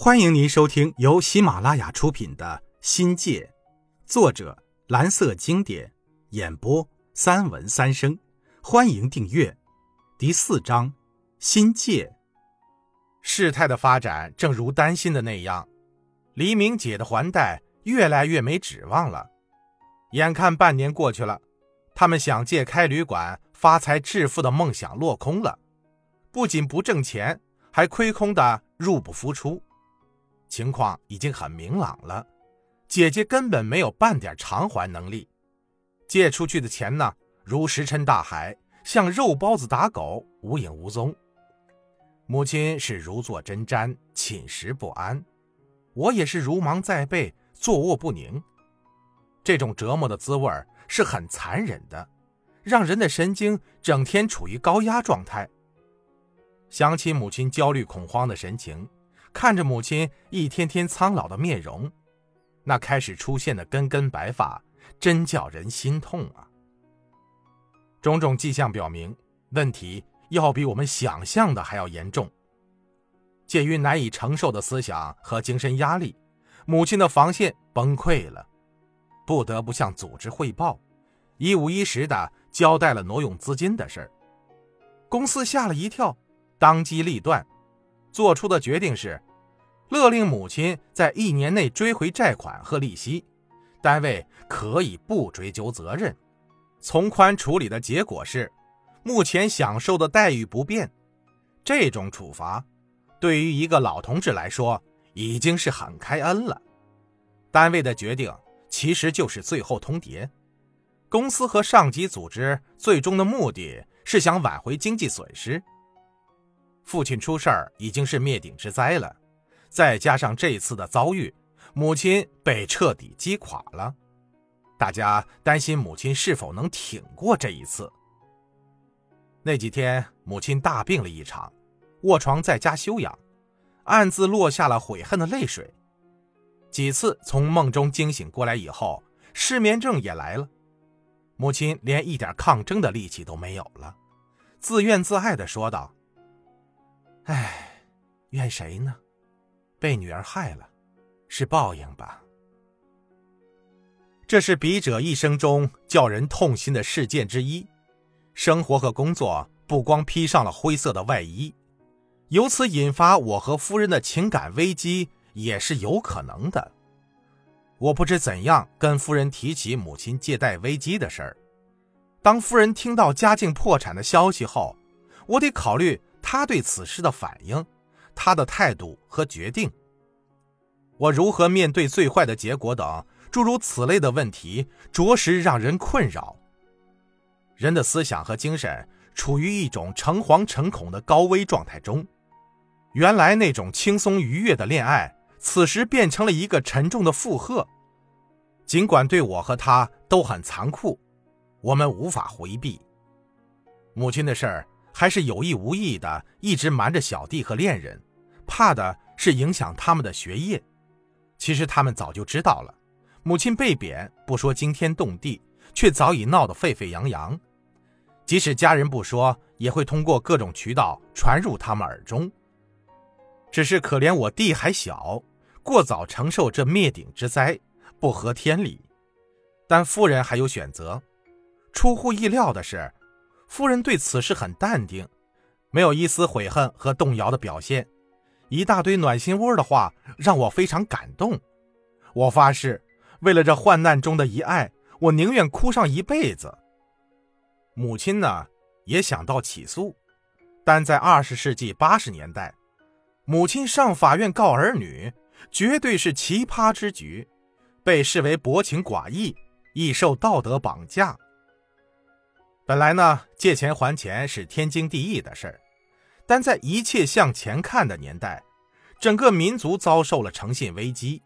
欢迎您收听由喜马拉雅出品的《新界》，作者蓝色经典，演播三文三生。欢迎订阅。第四章：心界。事态的发展正如担心的那样，黎明姐的还贷越来越没指望了。眼看半年过去了，他们想借开旅馆发财致富的梦想落空了，不仅不挣钱，还亏空的入不敷出。情况已经很明朗了，姐姐根本没有半点偿还能力，借出去的钱呢，如石沉大海，像肉包子打狗，无影无踪。母亲是如坐针毡，寝食不安，我也是如芒在背，坐卧不宁。这种折磨的滋味是很残忍的，让人的神经整天处于高压状态。想起母亲焦虑恐慌的神情。看着母亲一天天苍老的面容，那开始出现的根根白发，真叫人心痛啊！种种迹象表明，问题要比我们想象的还要严重。鉴于难以承受的思想和精神压力，母亲的防线崩溃了，不得不向组织汇报，一五一十的交代了挪用资金的事儿。公司吓了一跳，当机立断。做出的决定是，勒令母亲在一年内追回债款和利息，单位可以不追究责任。从宽处理的结果是，目前享受的待遇不变。这种处罚，对于一个老同志来说，已经是很开恩了。单位的决定其实就是最后通牒。公司和上级组织最终的目的是想挽回经济损失。父亲出事儿已经是灭顶之灾了，再加上这次的遭遇，母亲被彻底击垮了。大家担心母亲是否能挺过这一次。那几天，母亲大病了一场，卧床在家休养，暗自落下了悔恨的泪水。几次从梦中惊醒过来以后，失眠症也来了，母亲连一点抗争的力气都没有了，自怨自艾地说道。唉，怨谁呢？被女儿害了，是报应吧？这是笔者一生中叫人痛心的事件之一。生活和工作不光披上了灰色的外衣，由此引发我和夫人的情感危机也是有可能的。我不知怎样跟夫人提起母亲借贷危机的事儿。当夫人听到家境破产的消息后，我得考虑。她对此事的反应，他的态度和决定，我如何面对最坏的结果等诸如此类的问题，着实让人困扰。人的思想和精神处于一种诚惶诚恐的高危状态中。原来那种轻松愉悦的恋爱，此时变成了一个沉重的负荷。尽管对我和他都很残酷，我们无法回避母亲的事儿。还是有意无意的一直瞒着小弟和恋人，怕的是影响他们的学业。其实他们早就知道了，母亲被贬不说惊天动地，却早已闹得沸沸扬扬。即使家人不说，也会通过各种渠道传入他们耳中。只是可怜我弟还小，过早承受这灭顶之灾，不合天理。但夫人还有选择。出乎意料的是。夫人对此事很淡定，没有一丝悔恨和动摇的表现，一大堆暖心窝的话让我非常感动。我发誓，为了这患难中的一爱，我宁愿哭上一辈子。母亲呢，也想到起诉，但在二十世纪八十年代，母亲上法院告儿女，绝对是奇葩之举，被视为薄情寡义，易受道德绑架。本来呢，借钱还钱是天经地义的事儿，但在一切向前看的年代，整个民族遭受了诚信危机。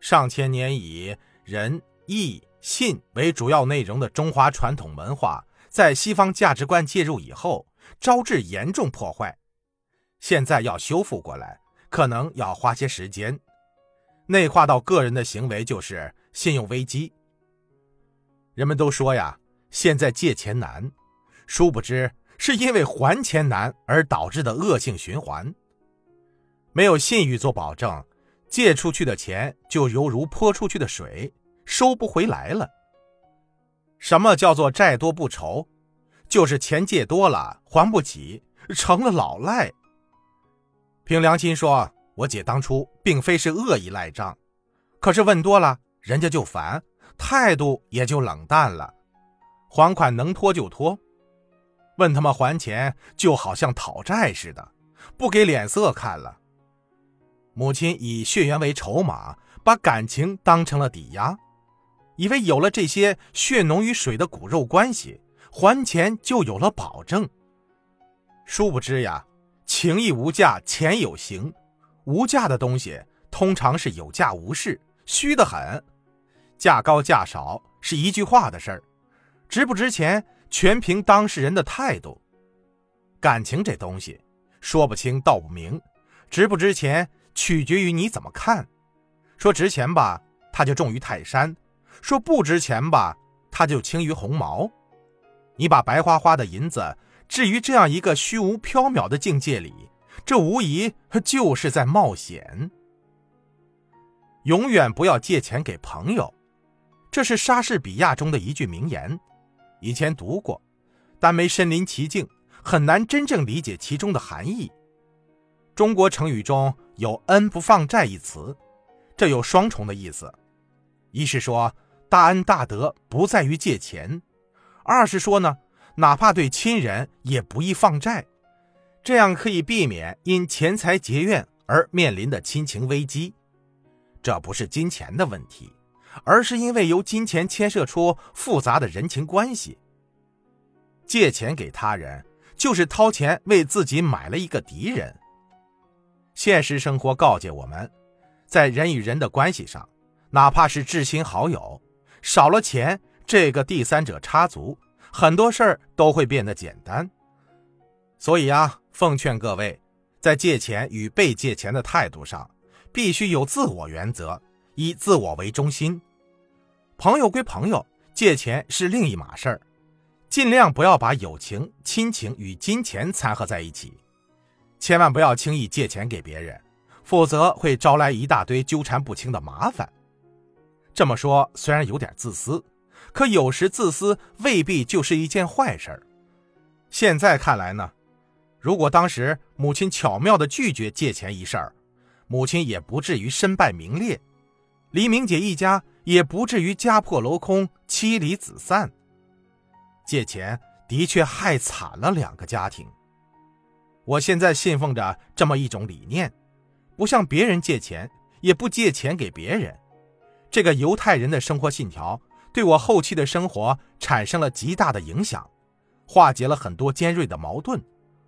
上千年以仁义信为主要内容的中华传统文化，在西方价值观介入以后，招致严重破坏。现在要修复过来，可能要花些时间。内化到个人的行为就是信用危机。人们都说呀。现在借钱难，殊不知是因为还钱难而导致的恶性循环。没有信誉做保证，借出去的钱就犹如泼出去的水，收不回来了。什么叫做债多不愁？就是钱借多了还不起，成了老赖。凭良心说，我姐当初并非是恶意赖账，可是问多了，人家就烦，态度也就冷淡了。还款能拖就拖，问他们还钱，就好像讨债似的，不给脸色看了。母亲以血缘为筹码，把感情当成了抵押，以为有了这些血浓于水的骨肉关系，还钱就有了保证。殊不知呀。情义无价，钱有形。无价的东西通常是有价无市，虚的很。价高价少是一句话的事儿，值不值钱全凭当事人的态度。感情这东西，说不清道不明，值不值钱取决于你怎么看。说值钱吧，它就重于泰山；说不值钱吧，它就轻于鸿毛。你把白花花的银子。至于这样一个虚无缥缈的境界里，这无疑就是在冒险。永远不要借钱给朋友，这是莎士比亚中的一句名言。以前读过，但没身临其境，很难真正理解其中的含义。中国成语中有“恩不放债”一词，这有双重的意思：一是说大恩大德不在于借钱；二是说呢。哪怕对亲人也不宜放债，这样可以避免因钱财结怨而面临的亲情危机。这不是金钱的问题，而是因为由金钱牵涉出复杂的人情关系。借钱给他人，就是掏钱为自己买了一个敌人。现实生活告诫我们，在人与人的关系上，哪怕是至亲好友，少了钱这个第三者插足。很多事儿都会变得简单，所以啊，奉劝各位，在借钱与被借钱的态度上，必须有自我原则，以自我为中心。朋友归朋友，借钱是另一码事儿，尽量不要把友情、亲情与金钱掺和在一起，千万不要轻易借钱给别人，否则会招来一大堆纠缠不清的麻烦。这么说虽然有点自私。可有时自私未必就是一件坏事。现在看来呢，如果当时母亲巧妙的拒绝借钱一事儿，母亲也不至于身败名裂，黎明姐一家也不至于家破楼空、妻离子散。借钱的确害惨了两个家庭。我现在信奉着这么一种理念：不向别人借钱，也不借钱给别人。这个犹太人的生活信条。对我后期的生活产生了极大的影响，化解了很多尖锐的矛盾，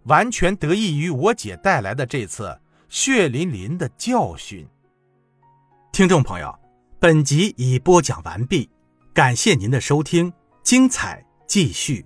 完全得益于我姐带来的这次血淋淋的教训。听众朋友，本集已播讲完毕，感谢您的收听，精彩继续。